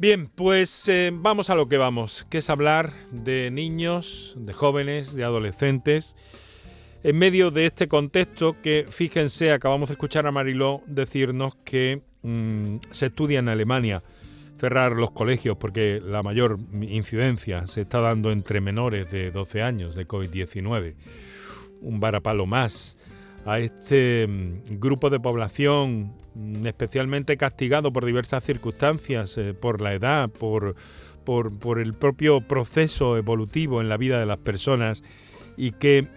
Bien, pues eh, vamos a lo que vamos, que es hablar de niños, de jóvenes, de adolescentes. En medio de este contexto que, fíjense, acabamos de escuchar a Mariló decirnos que mm, se estudia en Alemania cerrar los colegios porque la mayor incidencia se está dando entre menores de 12 años de COVID-19. Un varapalo más a este mm, grupo de población mm, especialmente castigado por diversas circunstancias, eh, por la edad, por, por, el propio proceso evolutivo en la vida de las personas y que,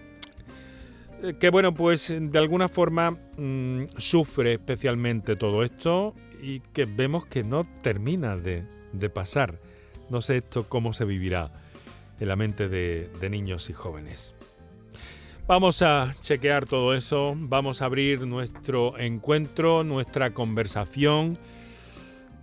eh, que bueno, pues de alguna forma mm, sufre especialmente todo esto y que vemos que no termina de, pasar. No sé esto cómo se vivirá en la mente de niños y jóvenes. Vamos a chequear todo eso, vamos a abrir nuestro encuentro, nuestra conversación,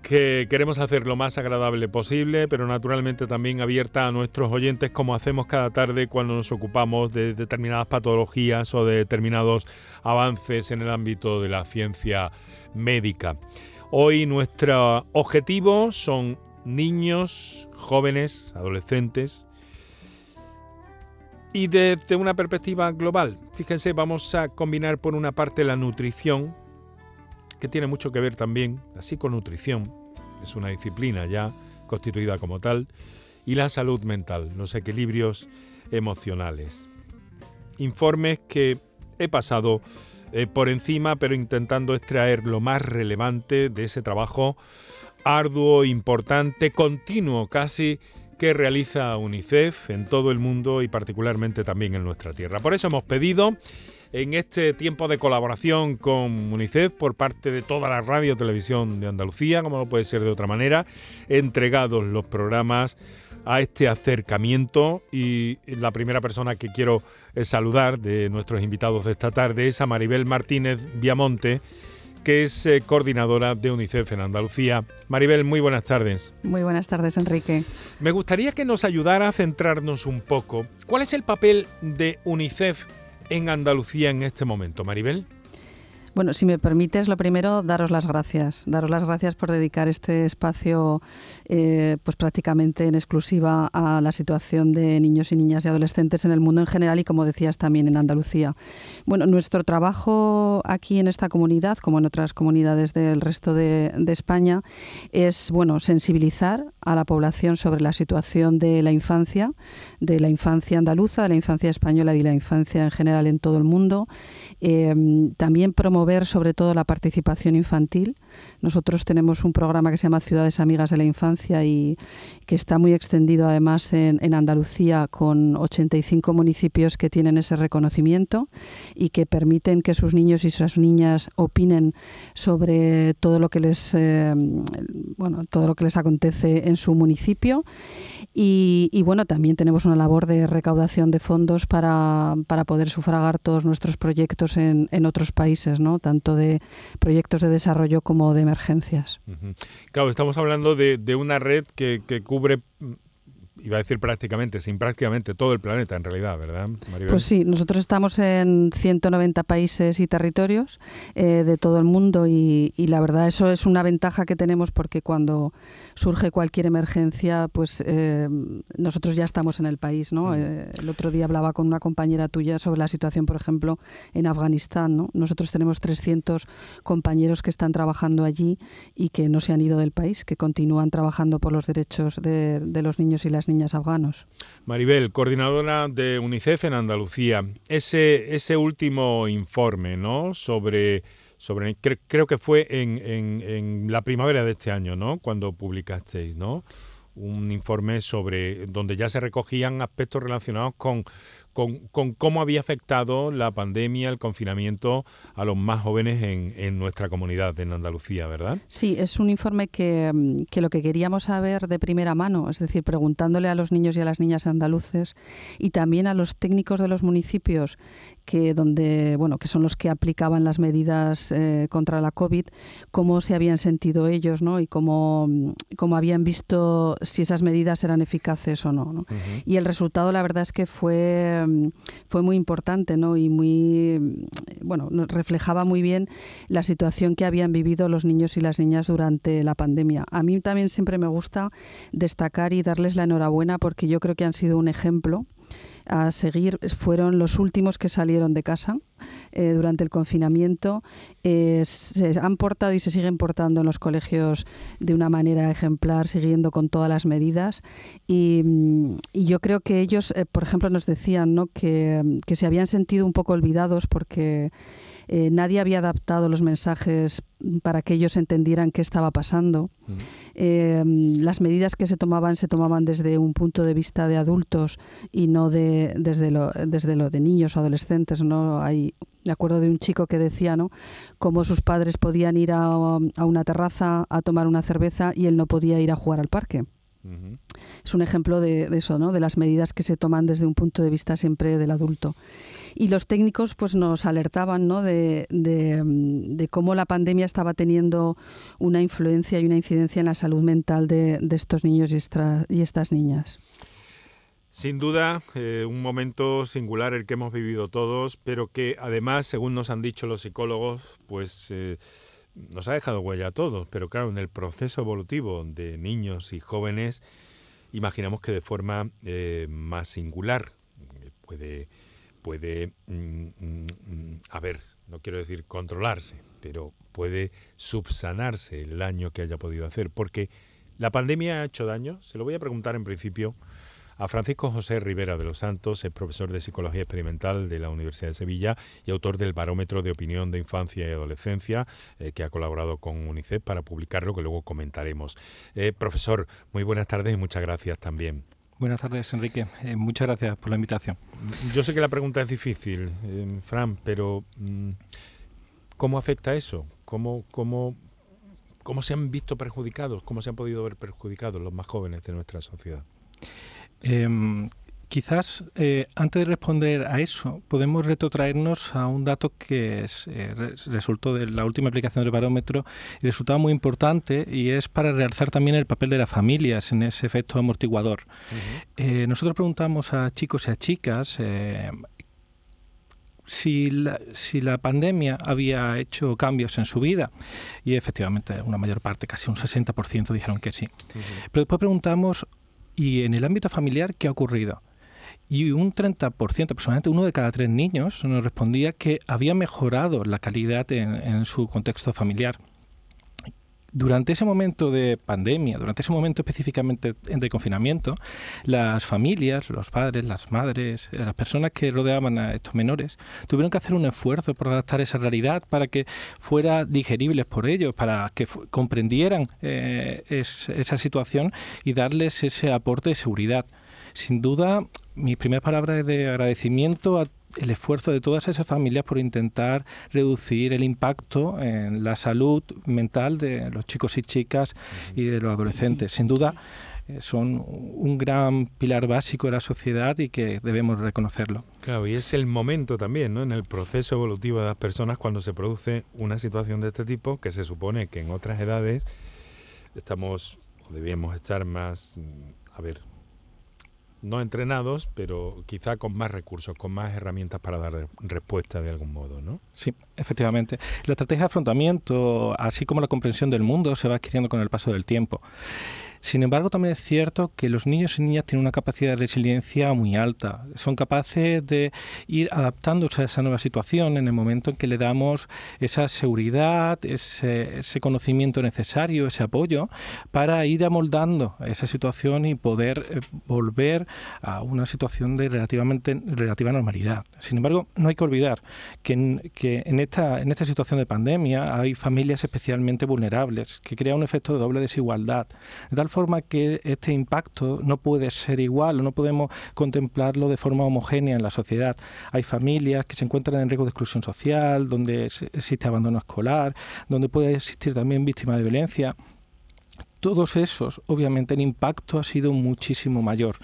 que queremos hacer lo más agradable posible, pero naturalmente también abierta a nuestros oyentes como hacemos cada tarde cuando nos ocupamos de determinadas patologías o de determinados avances en el ámbito de la ciencia médica. Hoy nuestro objetivo son niños, jóvenes, adolescentes, y desde una perspectiva global, fíjense, vamos a combinar por una parte la nutrición, que tiene mucho que ver también, así con nutrición, es una disciplina ya constituida como tal, y la salud mental, los equilibrios emocionales. Informes que he pasado eh, por encima, pero intentando extraer lo más relevante de ese trabajo arduo, importante, continuo casi, que realiza UNICEF en todo el mundo y particularmente también en nuestra tierra. Por eso hemos pedido en este tiempo de colaboración con UNICEF por parte de toda la radio televisión de Andalucía, como no puede ser de otra manera, entregados los programas a este acercamiento y la primera persona que quiero eh, saludar de nuestros invitados de esta tarde es a Maribel Martínez Viamonte, que es eh, coordinadora de UNICEF en Andalucía. Maribel, muy buenas tardes. Muy buenas tardes, Enrique. Me gustaría que nos ayudara a centrarnos un poco. ¿Cuál es el papel de UNICEF en Andalucía en este momento, Maribel? Bueno, si me permites, lo primero, daros las gracias. Daros las gracias por dedicar este espacio, eh, pues prácticamente en exclusiva a la situación de niños y niñas y adolescentes en el mundo en general y, como decías, también en Andalucía. Bueno, nuestro trabajo aquí en esta comunidad, como en otras comunidades del resto de, de España, es, bueno, sensibilizar a la población sobre la situación de la infancia, de la infancia andaluza, de la infancia española y de la infancia en general en todo el mundo. Eh, también promover sobre todo la participación infantil. Nosotros tenemos un programa que se llama Ciudades Amigas de la Infancia y que está muy extendido además en, Andalucía con 85 municipios que tienen ese reconocimiento y que permiten que sus niños y sus niñas opinen sobre todo lo que les eh, bueno todo lo que les acontece en su municipio y, bueno también tenemos una labor de recaudación de fondos para, para poder sufragar todos nuestros proyectos en, en otros países, ¿no? Tanto de proyectos de desarrollo como de emergencias. Claro, estamos hablando de, una red que cubre iba a decir prácticamente, sin prácticamente todo el planeta en realidad, ¿verdad, Maribel? Pues sí, nosotros estamos en 190 países y territorios eh, de todo el mundo y, la verdad eso es una ventaja que tenemos porque cuando surge cualquier emergencia, pues eh, nosotros ya estamos en el país, ¿no? Mm. Eh, el otro día hablaba con una compañera tuya sobre la situación, por ejemplo, en Afganistán, ¿no? Nosotros tenemos 300 compañeros que están trabajando allí y que no se han ido del país, que continúan trabajando por los derechos de, de los niños y las niñas. Maribel, coordinadora de UNICEF en Andalucía, ese, ese último informe ¿no? sobre, sobre creo que fue en, en, en, la primavera de este año, ¿no? cuando publicasteis, ¿no? un informe sobre donde ya se recogían aspectos relacionados con con, cómo había afectado la pandemia, el confinamiento a los más jóvenes en, nuestra comunidad, en Andalucía, ¿verdad? Sí, es un informe que, mm, que, lo que queríamos saber de primera mano, es decir, preguntándole a los niños y a las niñas andaluces y también a los técnicos de los municipios que donde bueno que son los que aplicaban las medidas eh, contra la covid cómo se habían sentido ellos no y cómo, mm, cómo habían visto si esas medidas eran eficaces o no, ¿no? y el resultado la verdad es que fue fue muy importante ¿no? y muy, mm, bueno, reflejaba muy bien la situación que habían vivido los niños y las niñas durante la pandemia. A mí también siempre me gusta destacar y darles la enhorabuena porque yo creo que han sido un ejemplo a seguir fueron los últimos que salieron de casa eh, durante el confinamiento. Eh, se han portado y se siguen portando en los colegios de una manera ejemplar, siguiendo con todas las medidas. Y, yo creo que ellos, eh, por ejemplo, nos decían ¿no? que, que se habían sentido un poco olvidados porque eh, nadie había adaptado los mensajes para que ellos entendieran qué estaba pasando. Eh, las medidas que se tomaban se tomaban desde un punto de vista de adultos y no de, desde, lo, desde lo de niños o adolescentes. ¿no? Hay, me acuerdo de un chico que decía ¿no? cómo sus padres podían ir a, a una terraza a tomar una cerveza y él no podía ir a jugar al parque. Es un ejemplo de, de, eso, ¿no? de las medidas que se toman desde un punto de vista siempre del adulto. Y los técnicos pues nos alertaban ¿no? de, de, cómo la pandemia estaba teniendo una influencia y una incidencia en la salud mental de, estos niños y, y, estas niñas. Sin duda, eh, un momento singular el que hemos vivido todos, pero que además, según nos han dicho los psicólogos, pues eh, nos ha dejado huella a todos. Pero claro, en el proceso evolutivo de niños y jóvenes, imaginamos que de forma eh, más singular puede puede, mm, mm, mm, a ver, no quiero decir controlarse, pero puede subsanarse el daño que haya podido hacer, porque la pandemia ha hecho daño. Se lo voy a preguntar en principio a Francisco José Rivera de los Santos, es profesor de Psicología Experimental de la Universidad de Sevilla y autor del Barómetro de Opinión de Infancia y Adolescencia, eh, que ha colaborado con UNICEF para publicarlo, que luego comentaremos. Eh, profesor, muy buenas tardes y muchas gracias también. Buenas tardes, Enrique. Eh, muchas gracias por la invitación. Yo sé que la pregunta es difícil, eh, Fran, pero mm, ¿cómo afecta eso? ¿Cómo, cómo, ¿Cómo se han visto perjudicados? ¿Cómo se han podido ver perjudicados los más jóvenes de nuestra sociedad? Em, Quizás eh, antes de responder a eso, podemos retrotraernos a un dato que es, eh, resultó de la última aplicación del barómetro y resultaba muy importante y es para realzar también el papel de las familias en ese efecto amortiguador. Eh, nosotros preguntamos a chicos y a chicas si la, si la pandemia había hecho cambios en su vida y efectivamente una mayor parte, casi un 60% dijeron que sí. Pero después preguntamos, ¿y en el ámbito familiar qué ha ocurrido? Y un 30%, aproximadamente uno de cada tres niños, nos respondía que había mejorado la calidad en, su contexto familiar. Durante ese momento de pandemia, durante ese momento específicamente de confinamiento, las familias, los padres, las madres, las personas que rodeaban a estos menores, tuvieron que hacer un esfuerzo por adaptar esa realidad para que fuera digerible por ellos, para que comprendieran eh, esa situación y darles ese aporte de seguridad. Sin duda, mi primera palabra es de agradecimiento a el esfuerzo de todas esas familias por intentar reducir el impacto en la salud mental de los chicos y chicas y de los adolescentes. Sin duda, eh, son un gran pilar básico de la sociedad y que debemos reconocerlo. Claro, y es el momento también, ¿no? En el proceso evolutivo de las personas cuando se produce una situación de este tipo que se supone que en otras edades estamos o debíamos estar más, a ver, no entrenados, pero quizá con más recursos, con más herramientas para dar respuesta de algún modo, ¿no? Sí, efectivamente. La estrategia de afrontamiento, así como la comprensión del mundo, se va adquiriendo con el paso del tiempo. Sin embargo, también es cierto que los niños y niñas tienen una capacidad de resiliencia muy alta. Son capaces de ir adaptándose a esa nueva situación en el momento en que le damos esa seguridad, ese, conocimiento necesario, ese apoyo para ir amoldando esa situación y poder eh, volver a una situación de relativamente relativa normalidad. Sin embargo, no hay que olvidar que en, que en esta, en esta situación de pandemia hay familias especialmente vulnerables que crean un efecto de doble desigualdad. Forma que este impacto no puede ser igual, no podemos contemplarlo de forma homogénea en la sociedad. Hay familias que se encuentran en riesgo de exclusión social, donde existe abandono escolar, donde puede existir también víctimas de violencia todos esos, obviamente el impacto ha sido muchísimo mayor.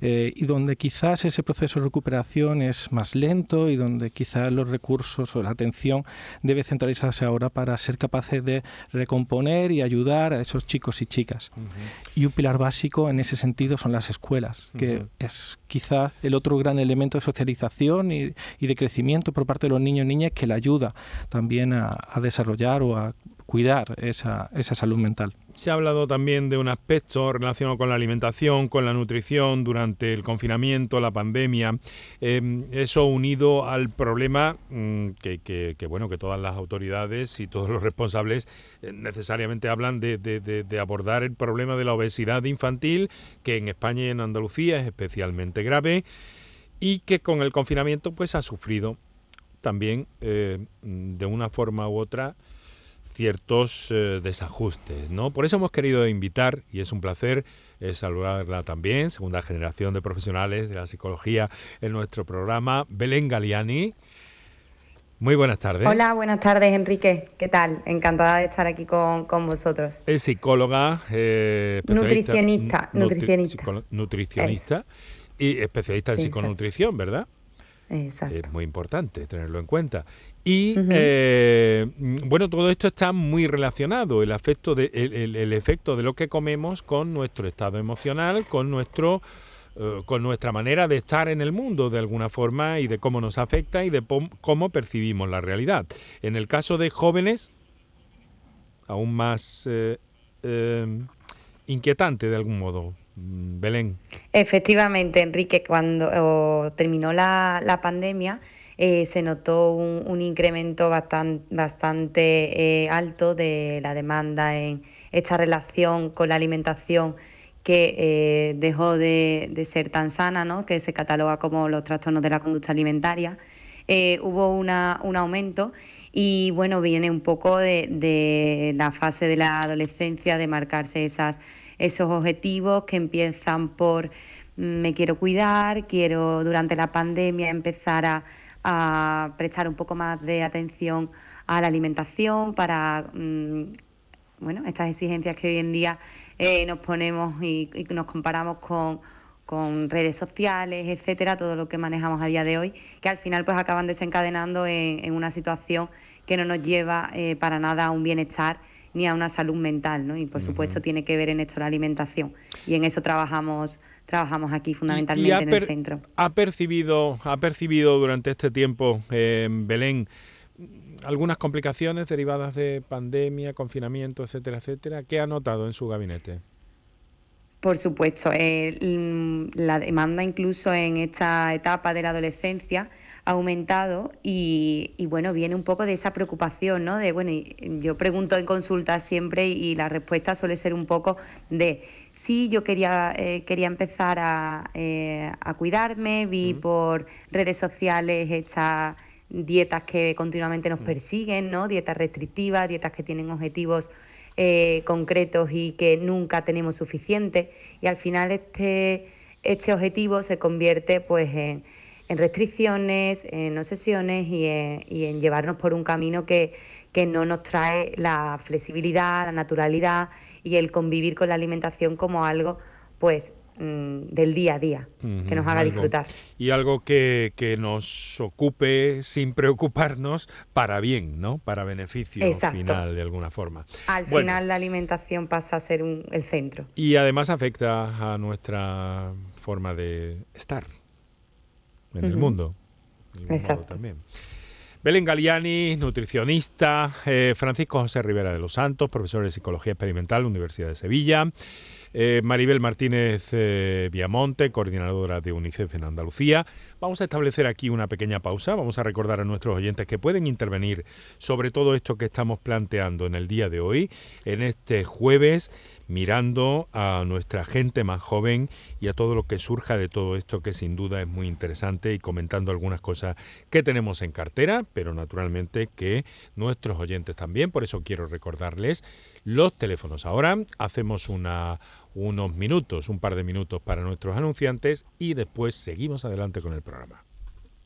Eh, y donde quizás ese proceso de recuperación es más lento y donde quizás los recursos o la atención debe centralizarse ahora para ser capaces de recomponer y ayudar a esos chicos y chicas. Y un pilar básico en ese sentido son las escuelas, que es quizá el otro gran elemento de socialización y, de crecimiento por parte de los niños y niñas que le ayuda también a, a desarrollar o a cuidar esa, esa salud mental. Se ha hablado también de un aspecto relacionado con la alimentación, con la nutrición durante el confinamiento, la pandemia. Em, eso unido al problema mm, que, bueno que todas las autoridades y todos los responsables eh, necesariamente hablan de, de, abordar el problema de la obesidad infantil, que en España y en Andalucía es especialmente grave y que con el confinamiento pues ha sufrido también eh, de una forma u otra ciertos eh, desajustes, ¿no? Por eso hemos querido invitar, y es un placer eh, saludarla también, segunda generación de profesionales de la psicología en nuestro programa, Belén Galiani. Muy buenas tardes. Hola, buenas tardes, Enrique. ¿Qué tal? Encantada de estar aquí con, vosotros. Es psicóloga, eh, nutricionista, nutricionista. nutricionista y especialista en psiconutrición, ¿verdad? Exacto. Es muy importante tenerlo en cuenta. Y eh, bueno, todo esto está muy relacionado, el, afecto de, el, efecto de lo que comemos con nuestro estado emocional, con nuestro eh, con nuestra manera de estar en el mundo de alguna forma y de cómo nos afecta y de cómo percibimos la realidad. En el caso de jóvenes, aún más eh, inquietante de algún modo. Mm, Belén. Efectivamente, Enrique, cuando terminó la, la pandemia, eh, se notó un, incremento bastante, bastante eh, alto de la demanda en esta relación con la alimentación que eh, dejó de, ser tan sana, ¿no? que se cataloga como los trastornos de la conducta alimentaria. hubo una, un aumento y bueno, viene un poco de, de, la fase de la adolescencia, de marcarse esas, esos objetivos que empiezan por mm, me quiero cuidar, quiero durante la pandemia empezar a a prestar un poco más de atención a la alimentación para mm, bueno, estas exigencias que hoy en día eh, nos ponemos y, nos comparamos con, redes sociales, etcétera, todo lo que manejamos a día de hoy, que al final pues acaban desencadenando en, una situación que no nos lleva eh, para nada a un bienestar ni a una salud mental, ¿no? Y por supuesto tiene que ver en esto la alimentación y en eso trabajamos trabajamos aquí fundamentalmente en el centro. ¿Ha percibido, ha percibido durante este tiempo, eh, Belén, algunas complicaciones derivadas de pandemia, confinamiento, etcétera, etcétera? ¿Qué ha notado en su gabinete? Por supuesto, eh, la demanda incluso en esta etapa de la adolescencia aumentado y, bueno, viene un poco de esa preocupación, ¿no? De, bueno, yo pregunto en consulta siempre y la respuesta suele ser un poco de sí, yo quería, eh, quería empezar a, eh, a cuidarme, vi por redes sociales estas dietas que continuamente nos persiguen, ¿no? Dietas restrictivas, dietas que tienen objetivos eh, concretos y que nunca tenemos suficiente. Y al final este, este objetivo se convierte pues en, en restricciones, en obsesiones y en, y en llevarnos por un camino que, que no nos trae la flexibilidad, la naturalidad y el convivir con la alimentación como algo, pues, mm, del día a día, que nos haga disfrutar. Y algo que, nos ocupe sin preocuparnos para bien, ¿no? Para beneficio final, de alguna forma. Al final la alimentación pasa a ser el centro. Y además afecta a nuestra forma de estar en el mundo. Exacto. también. Belén Galiani, nutricionista, eh, Francisco José Rivera de los Santos, profesor de Psicología Experimental, Universidad de Sevilla, eh, Maribel Martínez eh, Viamonte, coordinadora de UNICEF en Andalucía. Vamos a establecer aquí una pequeña pausa, vamos a recordar a nuestros oyentes que pueden intervenir sobre todo esto que estamos planteando en el día de hoy, en este jueves mirando a nuestra gente más joven y a todo lo que surja de todo esto que sin duda es muy interesante y comentando algunas cosas que tenemos en cartera, pero naturalmente que nuestros oyentes también, por eso quiero recordarles los teléfonos. Ahora hacemos una, unos minutos, un par de minutos para nuestros anunciantes y después seguimos adelante con el programa.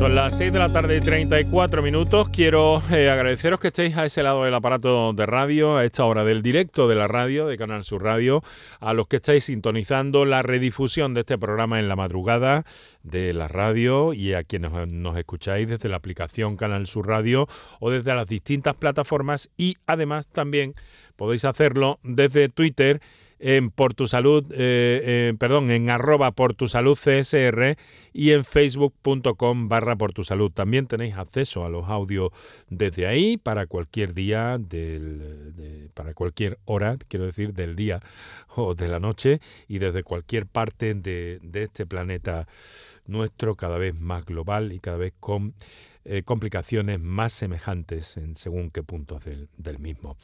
Son las 6 de la tarde y 34 minutos. Quiero eh, agradeceros que estéis a ese lado del aparato de radio, a esta hora del directo de la radio, de Canal Sur Radio, a los que estáis sintonizando la redifusión de este programa en la madrugada de la radio y a quienes nos escucháis desde la aplicación Canal Sur Radio o desde las distintas plataformas y además también podéis hacerlo desde Twitter en Por Tu Salud, eh, eh, perdón, en arroba Por Tu Salud CSR y en facebook.com barra Por Tu Salud. También tenéis acceso a los audios desde ahí para cualquier día, del, para cualquier hora, quiero decir, del día o de la noche y desde cualquier parte de, de este planeta nuestro cada vez más global y cada vez con eh, complicaciones más semejantes en según qué puntos del, mismo.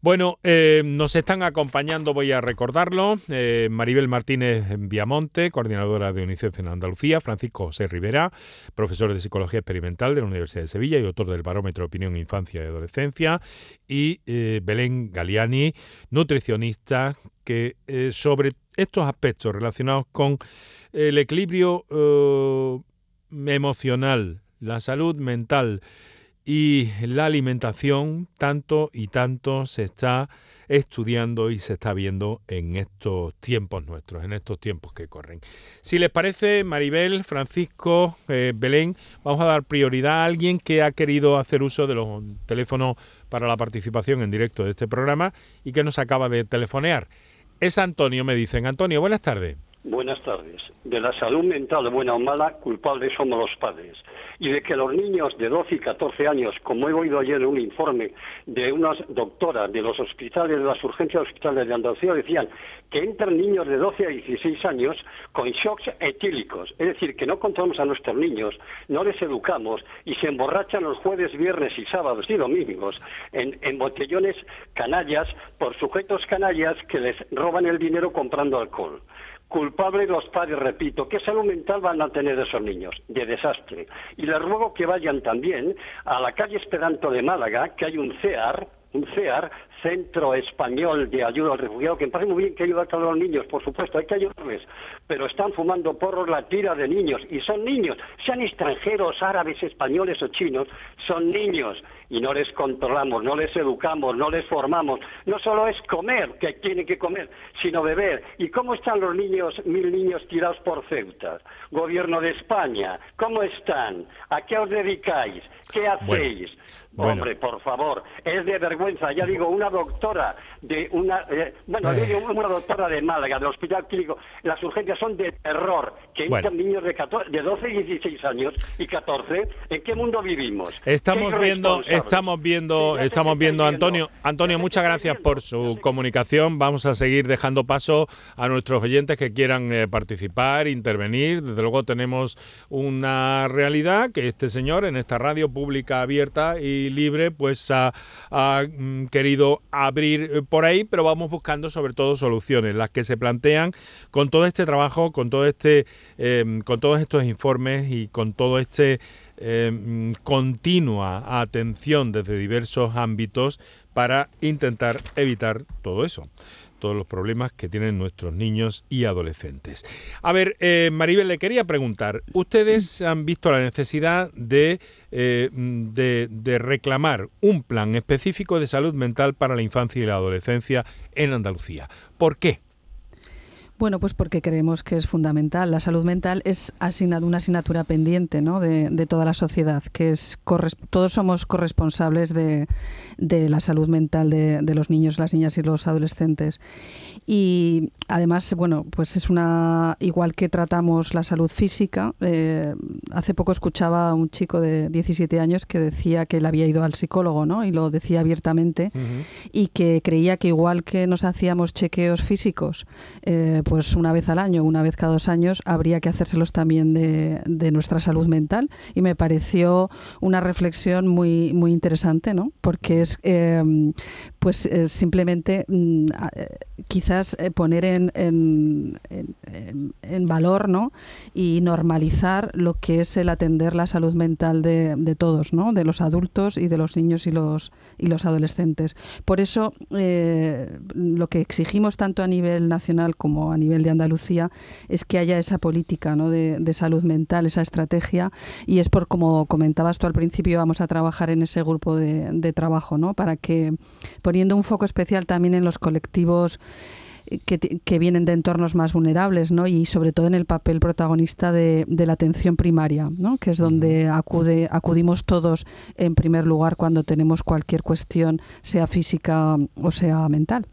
Bueno, eh, nos están acompañando, voy a recordarlo, eh, Maribel Martínez Viamonte, coordinadora de UNICEF en Andalucía, Francisco José Rivera, profesor de Psicología Experimental de la Universidad de Sevilla y autor del Barómetro de Opinión Infancia y Adolescencia, y Belén Galiani, nutricionista, que sobre estos aspectos relacionados con el equilibrio emocional, la salud mental y la alimentación tanto y tanto se está estudiando y se está viendo en estos tiempos nuestros, en estos tiempos que corren. Si les parece, Maribel, Francisco, eh, Belén, vamos a dar prioridad a alguien que ha querido hacer uso de los teléfonos para la participación en directo de este programa y que nos acaba de telefonear. Es Antonio, me dicen. Antonio, buenas tardes. Buenas tardes. De la salud mental, buena o mala, culpables somos los padres. Y de que los niños de 12 y 14 años, como he oído ayer en un informe de unas doctoras de los hospitales, de las urgencias hospitales de Andalucía, decían que entran niños de 12 a 16 años con shocks etílicos. Es decir, que no controlamos a nuestros niños, no les educamos y se emborrachan los jueves, viernes y sábados y domingos en, en botellones canallas por sujetos canallas que les roban el dinero comprando alcohol culpables los padres, repito, ¿qué salud mental van a tener esos niños? De desastre. Y les ruego que vayan también a la calle Esperanto de Málaga, que hay un CEAR, un CEAR, Centro Español de Ayuda al Refugiado, que me parece muy bien que ayuda a todos los niños, por supuesto, hay que ayudarles, pero están fumando porros la tira de niños, y son niños, sean extranjeros, árabes, españoles o chinos, son niños, y no les controlamos, no les educamos, no les formamos. No solo es comer, que tienen que comer, sino beber. ¿Y cómo están los niños, mil niños tirados por Ceuta? Gobierno de España, ¿cómo están? ¿A qué os dedicáis? ¿Qué hacéis? Hombre, por favor, es de vergüenza. Ya digo, una doctora de una, eh, bueno, digo, una doctora de Málaga, del Hospital Clínico, las urgencias son de terror, que entran niños de, 14, de 12 y 16 años y 14. ¿En qué mundo vivimos? Estamos viendo, estamos viendo, estamos viendo, Antonio. Antonio, muchas gracias por su comunicación. Vamos a seguir dejando paso a nuestros oyentes que quieran eh, participar, intervenir. Desde luego tenemos una realidad que este señor en esta radio pública abierta y libre, pues ha, mm, querido abrir eh, por ahí, pero vamos buscando sobre todo soluciones, las que se plantean con todo este trabajo, con todo este, em, con todos estos informes y con todo este em, continua atención desde diversos ámbitos para intentar evitar todo eso todos los problemas que tienen nuestros niños y adolescentes. A ver, eh, Maribel, le quería preguntar, ¿ustedes han visto la necesidad eh, de, de reclamar un plan específico de salud mental para la infancia y la adolescencia en Andalucía? ¿Por qué? Bueno, pues porque creemos que es fundamental. La salud mental es una asignatura pendiente ¿no? de, toda la sociedad, que es todos somos corresponsables de, la salud mental de, los niños, las niñas y los adolescentes. Y además, bueno, pues es una igual que tratamos la salud física. Eh, hace poco escuchaba a un chico de 17 años que decía que él había ido al psicólogo, ¿no? Y lo decía abiertamente y que creía que igual que nos hacíamos chequeos físicos. Eh, pues una vez al año, una vez cada dos años, habría que hacérselos también de, nuestra salud mental. Y me pareció una reflexión muy, muy interesante, ¿no? Porque es em, pues eh, simplemente mm, eh, quizás eh, poner en, en, valor ¿no? y normalizar lo que es el atender la salud mental de, de, todos, ¿no? de los adultos y de los niños y los, y los adolescentes. Por eso lo que exigimos tanto a nivel nacional como a nivel de Andalucía es que haya esa política ¿no? de, salud mental, esa estrategia, y es por, como comentabas tú al principio, vamos a trabajar en ese grupo de, trabajo, ¿no? para que, poniendo un foco especial también en los colectivos que, vienen de entornos más vulnerables, ¿no? Y sobre todo en el papel protagonista de, la atención primaria, ¿no? Que es donde acude, acudimos todos en primer lugar cuando tenemos cualquier cuestión, sea física o sea mental.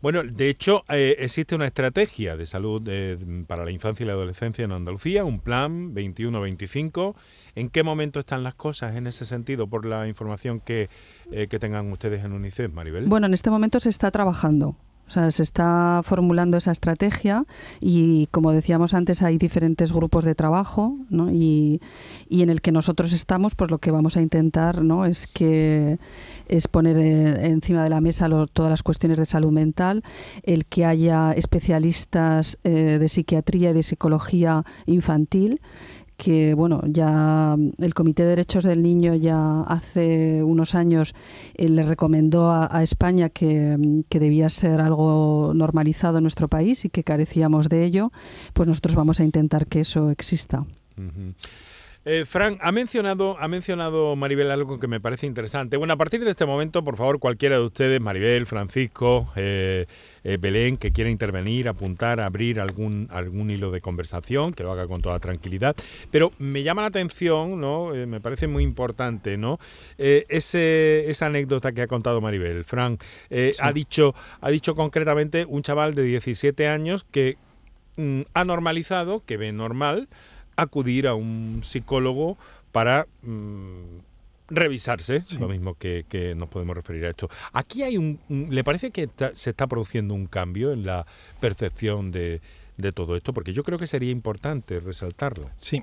Bueno, de hecho, eh, existe una estrategia de salud eh, para la infancia y la adolescencia en Andalucía, un plan 21-25. ¿En qué momento están las cosas en ese sentido, por la información que, eh, que tengan ustedes en UNICEF, Maribel? Bueno, en este momento se está trabajando O sea, se está formulando esa estrategia y, como decíamos antes, hay diferentes grupos de trabajo ¿no? y, y, en el que nosotros estamos, pues lo que vamos a intentar ¿no? es que es poner eh, encima de la mesa todas las cuestiones de salud mental, el que haya especialistas eh, de psiquiatría y de psicología infantil que bueno ya el Comité de Derechos del Niño ya hace unos años eh, le recomendó a, España que, debía ser algo normalizado en nuestro país y que carecíamos de ello, pues nosotros vamos a intentar que eso exista. Eh, Frank, ha mencionado, ha mencionado Maribel algo que me parece interesante. Bueno, a partir de este momento, por favor, cualquiera de ustedes, Maribel, Francisco, eh, eh, Belén, que quiera intervenir, apuntar, abrir algún, algún hilo de conversación, que lo haga con toda tranquilidad. Pero me llama la atención, ¿no? me parece muy importante, ¿no? Ese, esa anécdota que ha contado Maribel. Frank ha, dicho, ha dicho concretamente un chaval de 17 años que mm, ha normalizado, que ve normal, acudir a un psicólogo para mm, revisarse, lo mismo que, nos podemos referir a esto. Aquí hay un, ¿le parece que se está produciendo un cambio en la percepción de, de todo esto? Porque yo creo que sería importante resaltarlo. Sí.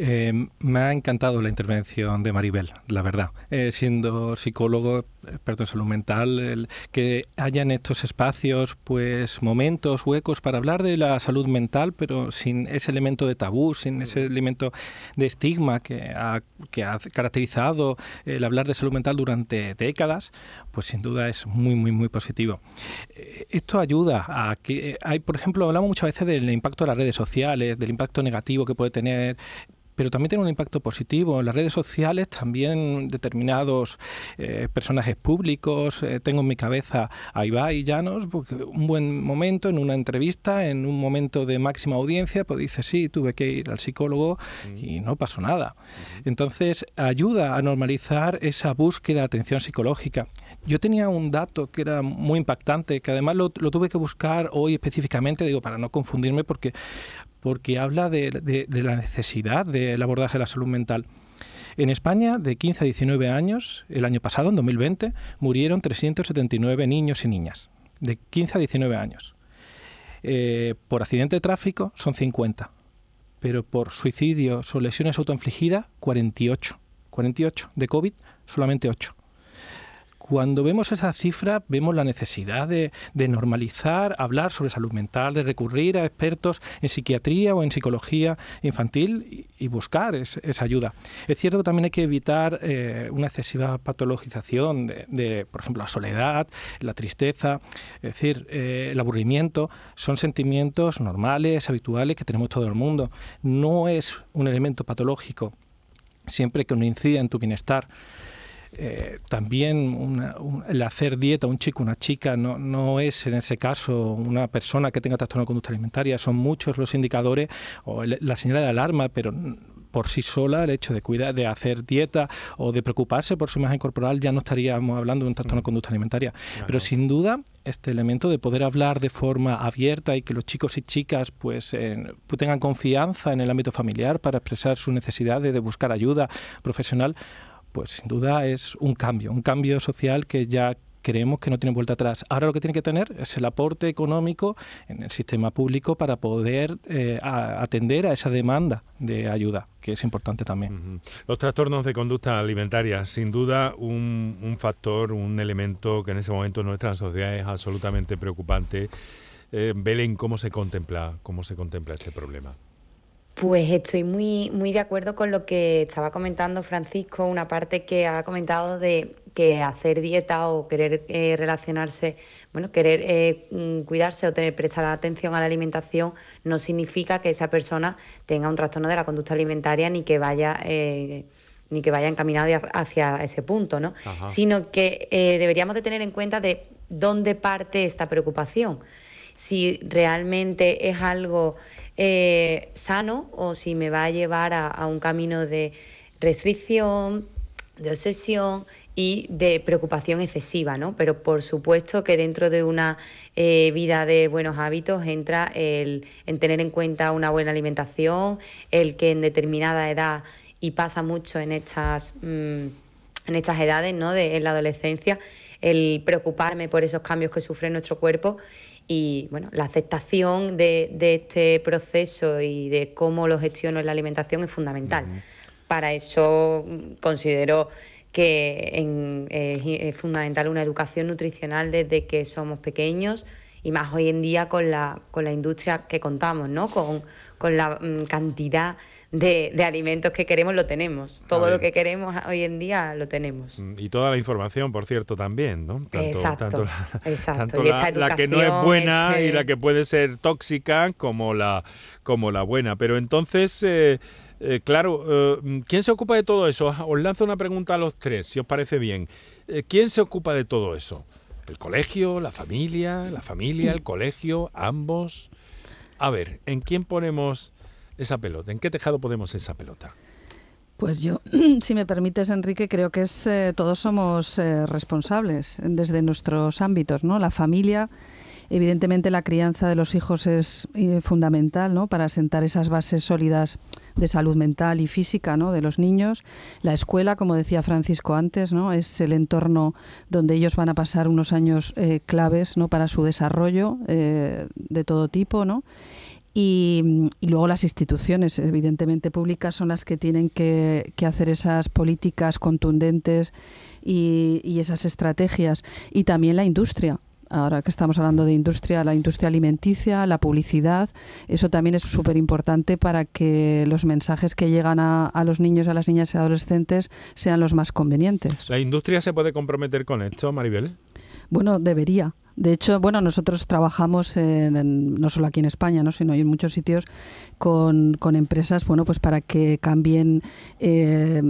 Eh, me ha encantado la intervención de Maribel, la verdad. Eh, siendo psicólogo, experto en salud mental, el, que hayan estos espacios, pues momentos, huecos para hablar de la salud mental, pero sin ese elemento de tabú, sin ese elemento de estigma que ha, que ha caracterizado el hablar de salud mental durante décadas, pues sin duda es muy, muy, muy positivo. Eh, esto ayuda a que hay, por ejemplo, hablamos muchas veces del impacto de las redes sociales, del impacto negativo que puede tener pero también tiene un impacto positivo. En las redes sociales también determinados eh, personajes públicos, eh, tengo en mi cabeza a Ibai Llanos, porque un buen momento en una entrevista, en un momento de máxima audiencia, pues dice, sí, tuve que ir al psicólogo y no pasó nada. Entonces ayuda a normalizar esa búsqueda de atención psicológica. Yo tenía un dato que era muy impactante, que además lo, lo tuve que buscar hoy específicamente, digo, para no confundirme, porque porque habla de, la necesidad del abordaje de la salud mental. En España, de 15 a 19 años, el año pasado, en 2020, murieron 379 niños y niñas, de 15 a 19 años. Eh, por accidente de tráfico son 50, pero por suicidios o lesiones autoinfligidas, 48. 48. De COVID, solamente 8. Cuando vemos esa cifra, vemos la necesidad de, normalizar, hablar sobre salud mental, de recurrir a expertos en psiquiatría o en psicología infantil y, buscar esa ayuda. Es cierto que también hay que evitar eh, una excesiva patologización de, por ejemplo, la soledad, la tristeza, es decir, eh, el aburrimiento, son sentimientos normales, habituales que tenemos todo el mundo. No es un elemento patológico siempre que no incida en tu bienestar. Eh, también el hacer dieta, un chico, una chica, no, no es en ese caso una persona que tenga trastorno de conducta alimentaria. Son muchos los indicadores o la señal de alarma, pero por sí sola el hecho de cuidar, de hacer dieta o de preocuparse por su imagen corporal ya no estaríamos hablando de un trastorno de conducta alimentaria. Pero sin duda este elemento de poder hablar de forma abierta y que los chicos y chicas pues, pues tengan confianza en el ámbito familiar para expresar sus necesidades de buscar ayuda profesional pues sin duda es un cambio, un cambio social que ya creemos que no tiene vuelta atrás. Ahora lo que tiene que tener es el aporte económico en el sistema público para poder eh, atender a esa demanda de ayuda, que es importante también. Los trastornos de conducta alimentaria, sin duda un, factor, un elemento que en ese momento en nuestra sociedad es absolutamente preocupante. Eh, ¿cómo se contempla, cómo se contempla este problema? Pues estoy muy, muy de acuerdo con lo que estaba comentando Francisco, una parte que ha comentado de que hacer dieta o querer eh, relacionarse, bueno, querer eh, mm, cuidarse o tener prestar atención a la alimentación no significa que esa persona tenga un trastorno de la conducta alimentaria ni que vaya eh, ni que vaya encaminado hacia ese punto, ¿no? Sino que deberíamos de tener en cuenta de dónde parte esta preocupación. Si realmente es algo eh, sano o si me va a llevar a, un camino de restricción, de obsesión y de preocupación excesiva, ¿no? Pero por supuesto que dentro de una eh, vida de buenos hábitos entra el en tener en cuenta una buena alimentación, el que en determinada edad, y pasa mucho en estas, mm, en estas edades, ¿no? De, en la adolescencia, el preocuparme por esos cambios que sufre nuestro cuerpo y bueno, la aceptación de, este proceso y de cómo lo gestiono en la alimentación es fundamental. Para eso mm, considero que es, fundamental una educación nutricional desde que somos pequeños y más hoy en día con la, con la industria que contamos, ¿no? con, con la mm, cantidad de, alimentos que queremos lo tenemos. Todo lo que queremos hoy en día lo tenemos. Mm, y toda la información, por cierto, también, ¿no? Tanto, exacto, la, que no es buena y la que puede ser tóxica como la, como la buena. Pero entonces... Eh, eh, claro, eh, ¿quién se ocupa de todo eso? Os lanzo una pregunta a los tres, si os parece bien. ¿Quién se ocupa de todo eso? ¿El colegio, la familia, la familia, el colegio, ambos? A ver, ¿en quién ponemos esa pelota? ¿En qué tejado ponemos esa pelota? Pues yo, si me permites, Enrique, creo que es eh, todos somos eh, responsables desde nuestros ámbitos, ¿no? La familia, evidentemente, la crianza de los hijos es eh, fundamental, ¿no? Para sentar esas bases sólidas de salud mental y física, ¿no? De los niños. La escuela, como decía Francisco antes, ¿no? Es el entorno donde ellos van a pasar unos años claves, ¿no? Para su desarrollo de todo tipo, ¿no? Y, luego las instituciones, evidentemente públicas, son las que tienen que, hacer esas políticas contundentes y, esas estrategias. Y también la industria. Ahora que estamos hablando de industria, la industria alimenticia, la publicidad, eso también es súper importante para que los mensajes que llegan a, a los niños, a las niñas y adolescentes sean los más convenientes. ¿La industria se puede comprometer con esto, Maribel? Bueno, debería. De hecho, bueno, nosotros trabajamos en, no solo aquí en España, ¿no? sino en muchos sitios con, con empresas, bueno, pues para que cambien eh,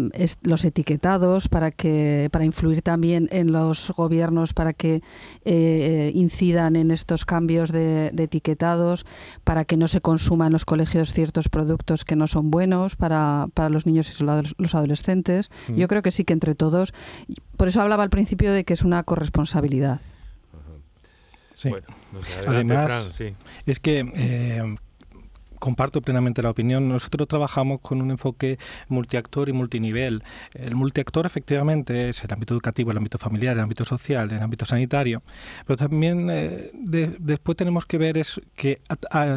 los etiquetados, para que para influir también en los gobiernos, para que eh, incidan en estos cambios de, etiquetados, para que no se consuman en los colegios ciertos productos que no son buenos para, para los niños y los adolescentes. Mm. Yo creo que sí que entre todos, por eso hablaba al principio de que es una corresponsabilidad. Sí. Bueno, Además, sí. es que eh, comparto plenamente la opinión. Nosotros trabajamos con un enfoque multiactor y multinivel. El multiactor efectivamente es el ámbito educativo, el ámbito familiar, el ámbito social, el ámbito sanitario, pero también eh, después tenemos que ver es que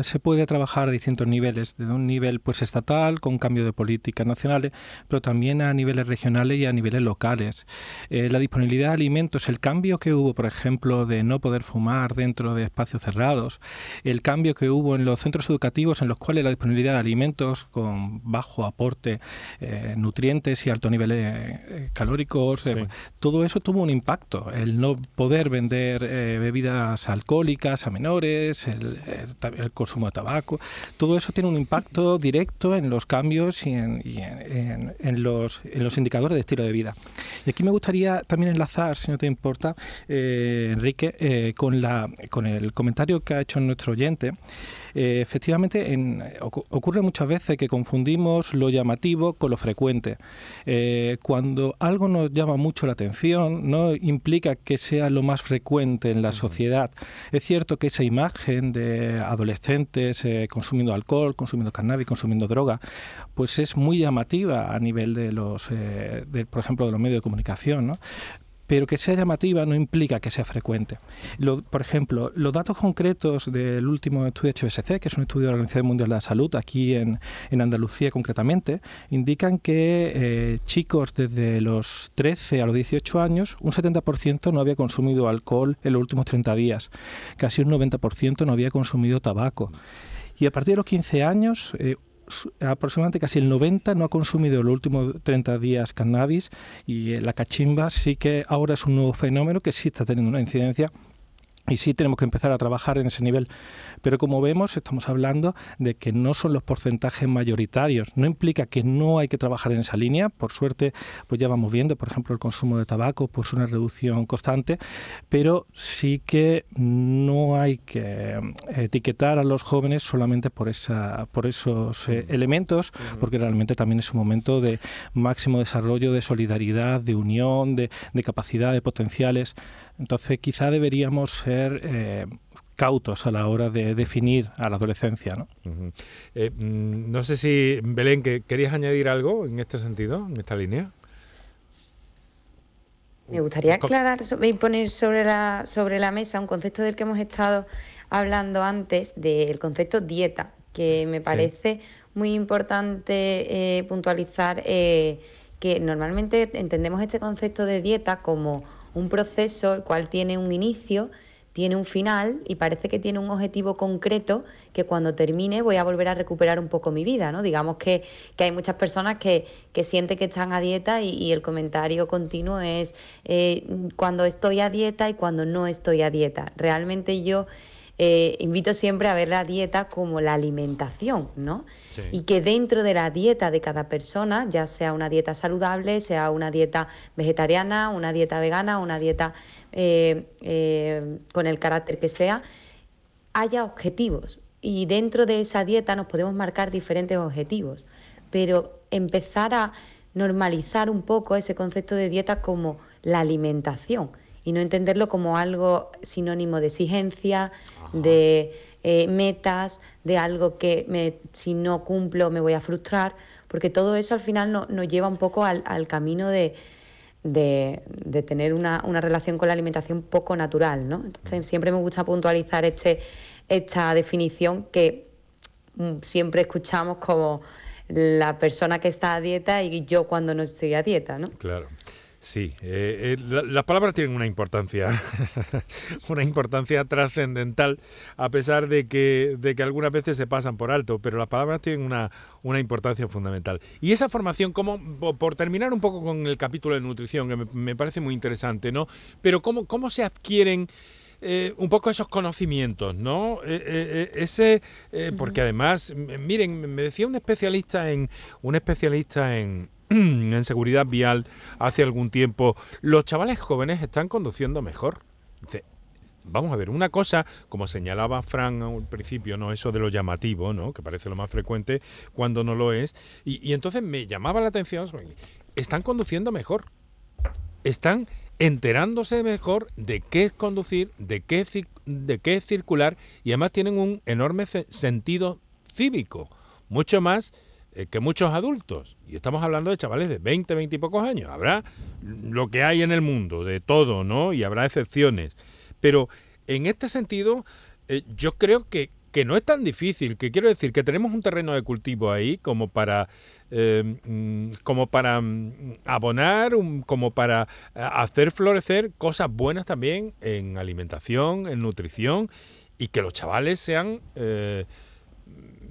se puede trabajar a distintos niveles, desde un nivel pues estatal con cambio de políticas nacionales, pero también a niveles regionales y a niveles locales. Eh, la disponibilidad de alimentos, el cambio que hubo, por ejemplo, de no poder fumar dentro de espacios cerrados, el cambio que hubo en los centros educativos en los cuales la disponibilidad de alimentos con bajo aporte eh, nutrientes y alto nivel eh, calóricos, eh, todo eso tuvo un impacto. El no poder vender bebidas alcohólicas a menores, el, consumo de tabaco, todo eso tiene un impacto directo en los cambios y en, los, en los indicadores de estilo de vida. Y aquí me gustaría también enlazar, si no te importa, Enrique, con, la, con el comentario que ha hecho nuestro oyente. Efectivamente, en ocurre muchas veces que confundimos lo llamativo con lo frecuente. Eh, cuando algo nos llama mucho la atención, no implica que sea lo más frecuente en la sociedad. Es cierto que esa imagen de adolescentes eh, consumiendo alcohol, consumiendo cannabis, consumiendo droga, pues es muy llamativa a nivel de los, eh, por ejemplo, de los medios de comunicación, ¿no? Pero que sea llamativa no implica que sea frecuente. por ejemplo, los datos concretos del último estudio HBSC, que es un estudio de la Organización Mundial de la Salud, aquí en, Andalucía concretamente, indican que eh, chicos desde los 13 a los 18 años, un 70% no había consumido alcohol en los últimos 30 días, casi un 90% no había consumido tabaco. Y a partir de los 15 años, eh, aproximadamente casi el 90 no ha consumido los últimos 30 días cannabis y la cachimba sí que ahora es un nuevo fenómeno que sí está teniendo una incidencia y sí tenemos que empezar a trabajar en ese nivel. Pero como vemos, estamos hablando de que no son los porcentajes mayoritarios. No implica que no hay que trabajar en esa línea. Por suerte, pues ya vamos viendo, por ejemplo, el consumo de tabaco, pues una reducción constante. Pero sí que no hay que eh, etiquetar a los jóvenes solamente por, esa, por esos eh, elementos, porque realmente también es un momento de máximo desarrollo, de solidaridad, de unión, de, de capacidad, de potenciales. Entonces, quizá deberíamos ser eh, cautos a la hora de definir a la adolescencia. ¿no? Eh, mm, no sé si, Belén, que querías añadir algo en este sentido, en esta línea. Me gustaría aclarar y poner sobre la, sobre la mesa un concepto del que hemos estado hablando antes, del concepto dieta, que me parece muy importante eh, puntualizar eh, que normalmente entendemos este concepto de dieta como un proceso el cual tiene un inicio, tiene un final y parece que tiene un objetivo concreto que cuando termine voy a volver a recuperar un poco mi vida, ¿no? Digamos que, hay muchas personas que, sienten que están a dieta y, el comentario continuo es eh, cuando estoy a dieta y cuando no estoy a dieta. Realmente yo eh, invito siempre a ver la dieta como la alimentación, ¿no? Y que dentro de la dieta de cada persona, ya sea una dieta saludable, sea una dieta vegetariana, una dieta vegana, una dieta eh, eh, con el carácter que sea, haya objetivos. Y dentro de esa dieta nos podemos marcar diferentes objetivos. Pero empezar a normalizar un poco ese concepto de dieta como la alimentación y no entenderlo como algo sinónimo de exigencia, de eh, metas, de algo que me, si no cumplo me voy a frustrar, porque todo eso al final nos lleva un poco al, camino de, de, tener una, una, relación con la alimentación poco natural. ¿no? Entonces siempre me gusta puntualizar este, esta definición que mm, siempre escuchamos como la persona que está a dieta y yo cuando no estoy a dieta. ¿no? Claro. Sí, eh, eh las palabras tienen una importancia, una importancia trascendental, a pesar de que, de que algunas veces se pasan por alto, pero las palabras tienen una, una importancia fundamental. Y esa formación, como por terminar un poco con el capítulo de nutrición, que me, parece muy interesante, ¿no? Pero cómo, cómo se adquieren eh, un poco esos conocimientos, ¿no? Eh, ese, porque además, miren, me decía un especialista en un especialista en en seguridad vial hace algún tiempo, los chavales jóvenes están conduciendo mejor. vamos a ver, una cosa, como señalaba Fran al principio, ¿no? Eso de lo llamativo, ¿no? Que parece lo más frecuente cuando no lo es. Y, entonces me llamaba la atención, están conduciendo mejor. Están enterándose mejor de qué es conducir, de qué, de qué es circular y además tienen un enorme sentido cívico, mucho más eh, que muchos adultos. Y estamos hablando de chavales de 20, 20 y pocos años. Habrá lo que hay en el mundo, de todo, ¿no? Y habrá excepciones. Pero en este sentido, eh, yo creo que, que no es tan difícil, que quiero decir que tenemos un terreno de cultivo ahí como para, eh, mm, como para mm, abonar, como para hacer florecer cosas buenas también en alimentación, en nutrición, y que los chavales sean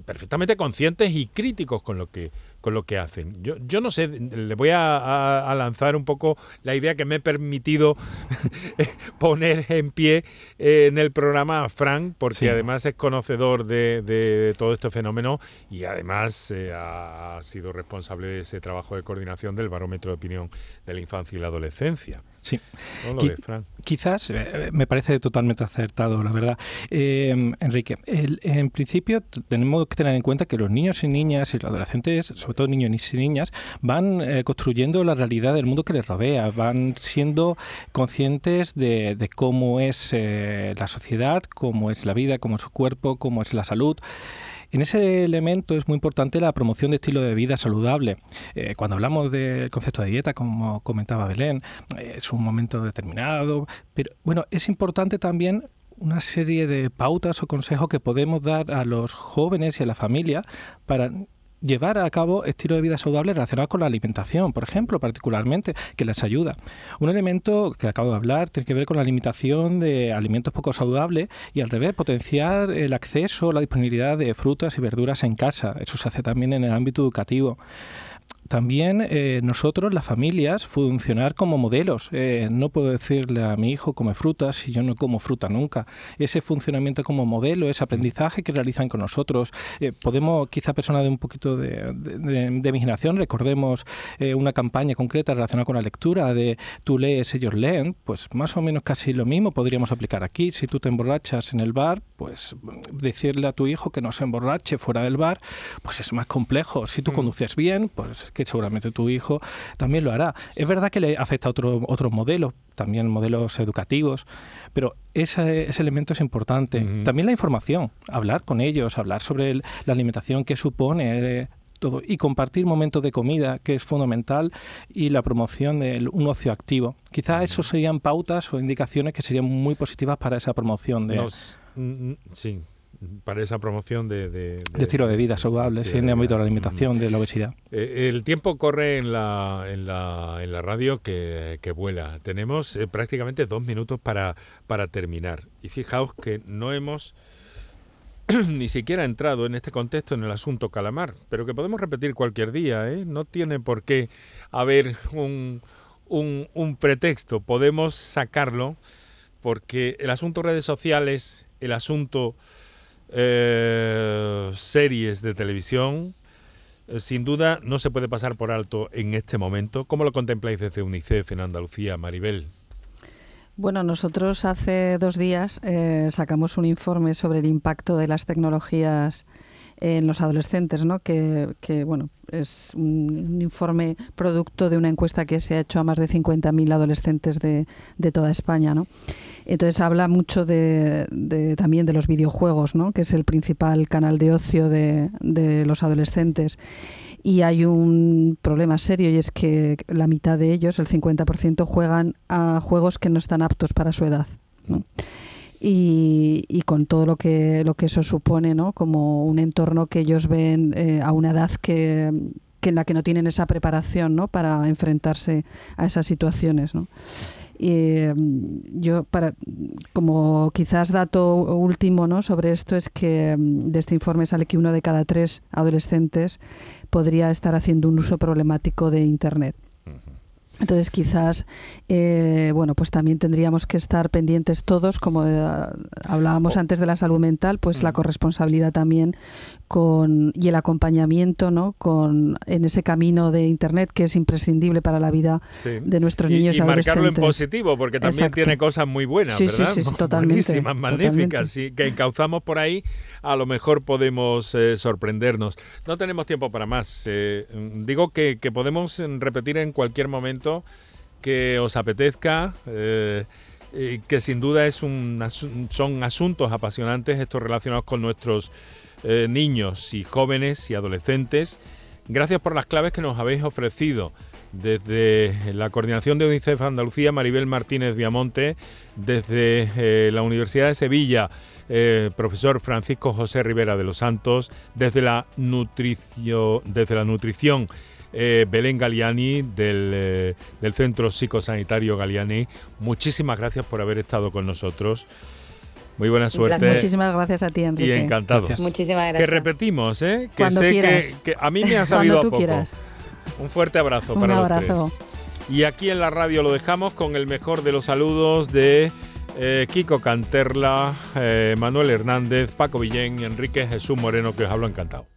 perfectamente conscientes y críticos con lo que con lo que hacen. Yo, yo no sé, le voy a, lanzar un poco la idea que me he permitido poner en pie eh, en el programa a Frank, porque además es conocedor de, todo este fenómeno y además eh, ha sido responsable de ese trabajo de coordinación del barómetro de opinión de la infancia y la adolescencia. Sí. Quizás eh, me parece totalmente acertado, la verdad. Eh, Enrique, en principio tenemos que tener en cuenta que los niños y niñas y los adolescentes, sobre todo niños y niñas, van eh, construyendo la realidad del mundo que les rodea, van siendo conscientes de, de cómo es la sociedad, cómo es la vida, cómo es su cuerpo, cómo es la salud. En ese elemento es muy importante la promoción de estilo de vida saludable. Eh, cuando hablamos del concepto de dieta, como comentaba Belén, eh, es un momento determinado, pero bueno, es importante también una serie de pautas o consejos que podemos dar a los jóvenes y a la familia para llevar a cabo estilo de vida saludable relacionado con la alimentación, por ejemplo, particularmente, que les ayuda. Un elemento que acabo de hablar tiene que ver con la limitación de alimentos poco saludables y al revés, potenciar el acceso, la disponibilidad de frutas y verduras en casa. Eso se hace también en el ámbito educativo también eh, nosotros, las familias, funcionar como modelos. Eh, no puedo decirle a mi hijo come fruta si yo no como fruta nunca. Ese funcionamiento como modelo, ese aprendizaje que realizan con nosotros. Eh, podemos, quizá personas de un poquito de, de, mi generación, recordemos una campaña concreta relacionada con la lectura de tú lees, ellos leen, pues más o menos casi lo mismo podríamos aplicar aquí. Si tú te emborrachas en el bar, pues decirle a tu hijo que no se emborrache fuera del bar, pues es más complejo. Si tú mm. conduces bien, pues que seguramente tu hijo también lo hará. Es verdad que le afecta a otro, otros modelos, también modelos educativos, pero ese, ese elemento es importante. También la información, hablar con ellos, hablar sobre la alimentación que supone. todo. Y compartir momentos de comida, que es fundamental, y la promoción de un ocio activo. Quizás eso serían pautas o indicaciones que serían muy positivas para esa promoción de... Mm, mm, sí, para esa promoción de... De, estilo de vida saludable, en el ámbito de la alimentación, de la obesidad. Eh, el tiempo corre en la, en la, en la radio que, vuela. Tenemos eh, prácticamente dos minutos para, para terminar. Y fijaos que no hemos ni siquiera entrado en este contexto en el asunto calamar, pero que podemos repetir cualquier día. ¿eh? No tiene por qué haber un, un, un pretexto. Podemos sacarlo porque el asunto redes sociales, el asunto eh, series de televisión, eh, sin duda no se puede pasar por alto en este momento. ¿Cómo lo contempláis desde UNICEF en Andalucía, Maribel? Bueno, nosotros hace dos días eh, sacamos un informe sobre el impacto de las tecnologías en los adolescentes, ¿no? que, bueno, es un, informe producto de una encuesta que se ha hecho a más de 50.000 adolescentes de, de, toda España. ¿no? Entonces habla mucho de, también de los videojuegos, ¿no? que es el principal canal de ocio de, de los adolescentes y hay un problema serio y es que la mitad de ellos, el 50%, juegan a juegos que no están aptos para su edad. ¿no? Y, con todo lo que, lo que eso supone, ¿no? como un entorno que ellos ven eh, a una edad que, en la que no tienen esa preparación ¿no? para enfrentarse a esas situaciones. ¿no? Y yo, para, como quizás dato último ¿no? sobre esto, es que de este informe sale que uno de cada tres adolescentes podría estar haciendo un uso problemático de Internet. Entonces quizás, eh, bueno, pues también tendríamos que estar pendientes todos, como eh, hablábamos antes de la salud mental, pues la mm. corresponsabilidad también con y el acompañamiento, ¿no? Con en ese camino de Internet que es imprescindible para la vida de nuestros niños y, y, marcarlo en positivo, porque también tiene cosas muy buenas, ¿verdad? Sí, sí, totalmente. Buenísimas, magníficas, y que encauzamos por ahí, a lo mejor podemos eh, sorprendernos. No tenemos tiempo para más. digo que, que podemos repetir en cualquier momento que os apetezca, eh, que sin duda es son asuntos apasionantes estos relacionados con nuestros eh, niños y jóvenes y adolescentes. Gracias por las claves que nos habéis ofrecido. Desde la coordinación de UNICEF Andalucía, Maribel Martínez Viamonte, desde eh, la Universidad de Sevilla, profesor Francisco José Rivera de los Santos, desde la, nutricio, desde la nutrición eh, Belén Galiani eh, del, Centro Psicosanitario Galiani. Muchísimas gracias por haber estado con nosotros. Muy buena suerte. Muchísimas gracias a ti, Enrique. Y encantados. Muchísimas gracias. Que repetimos, ¿eh? Que Cuando sé que, a mí me ha sabido a poco. Un fuerte abrazo para los tres. Y aquí en la radio lo dejamos con el mejor de los saludos de eh, Kiko Canterla, Manuel Hernández, Paco Villén y Enrique Jesús Moreno, que os hablo encantado.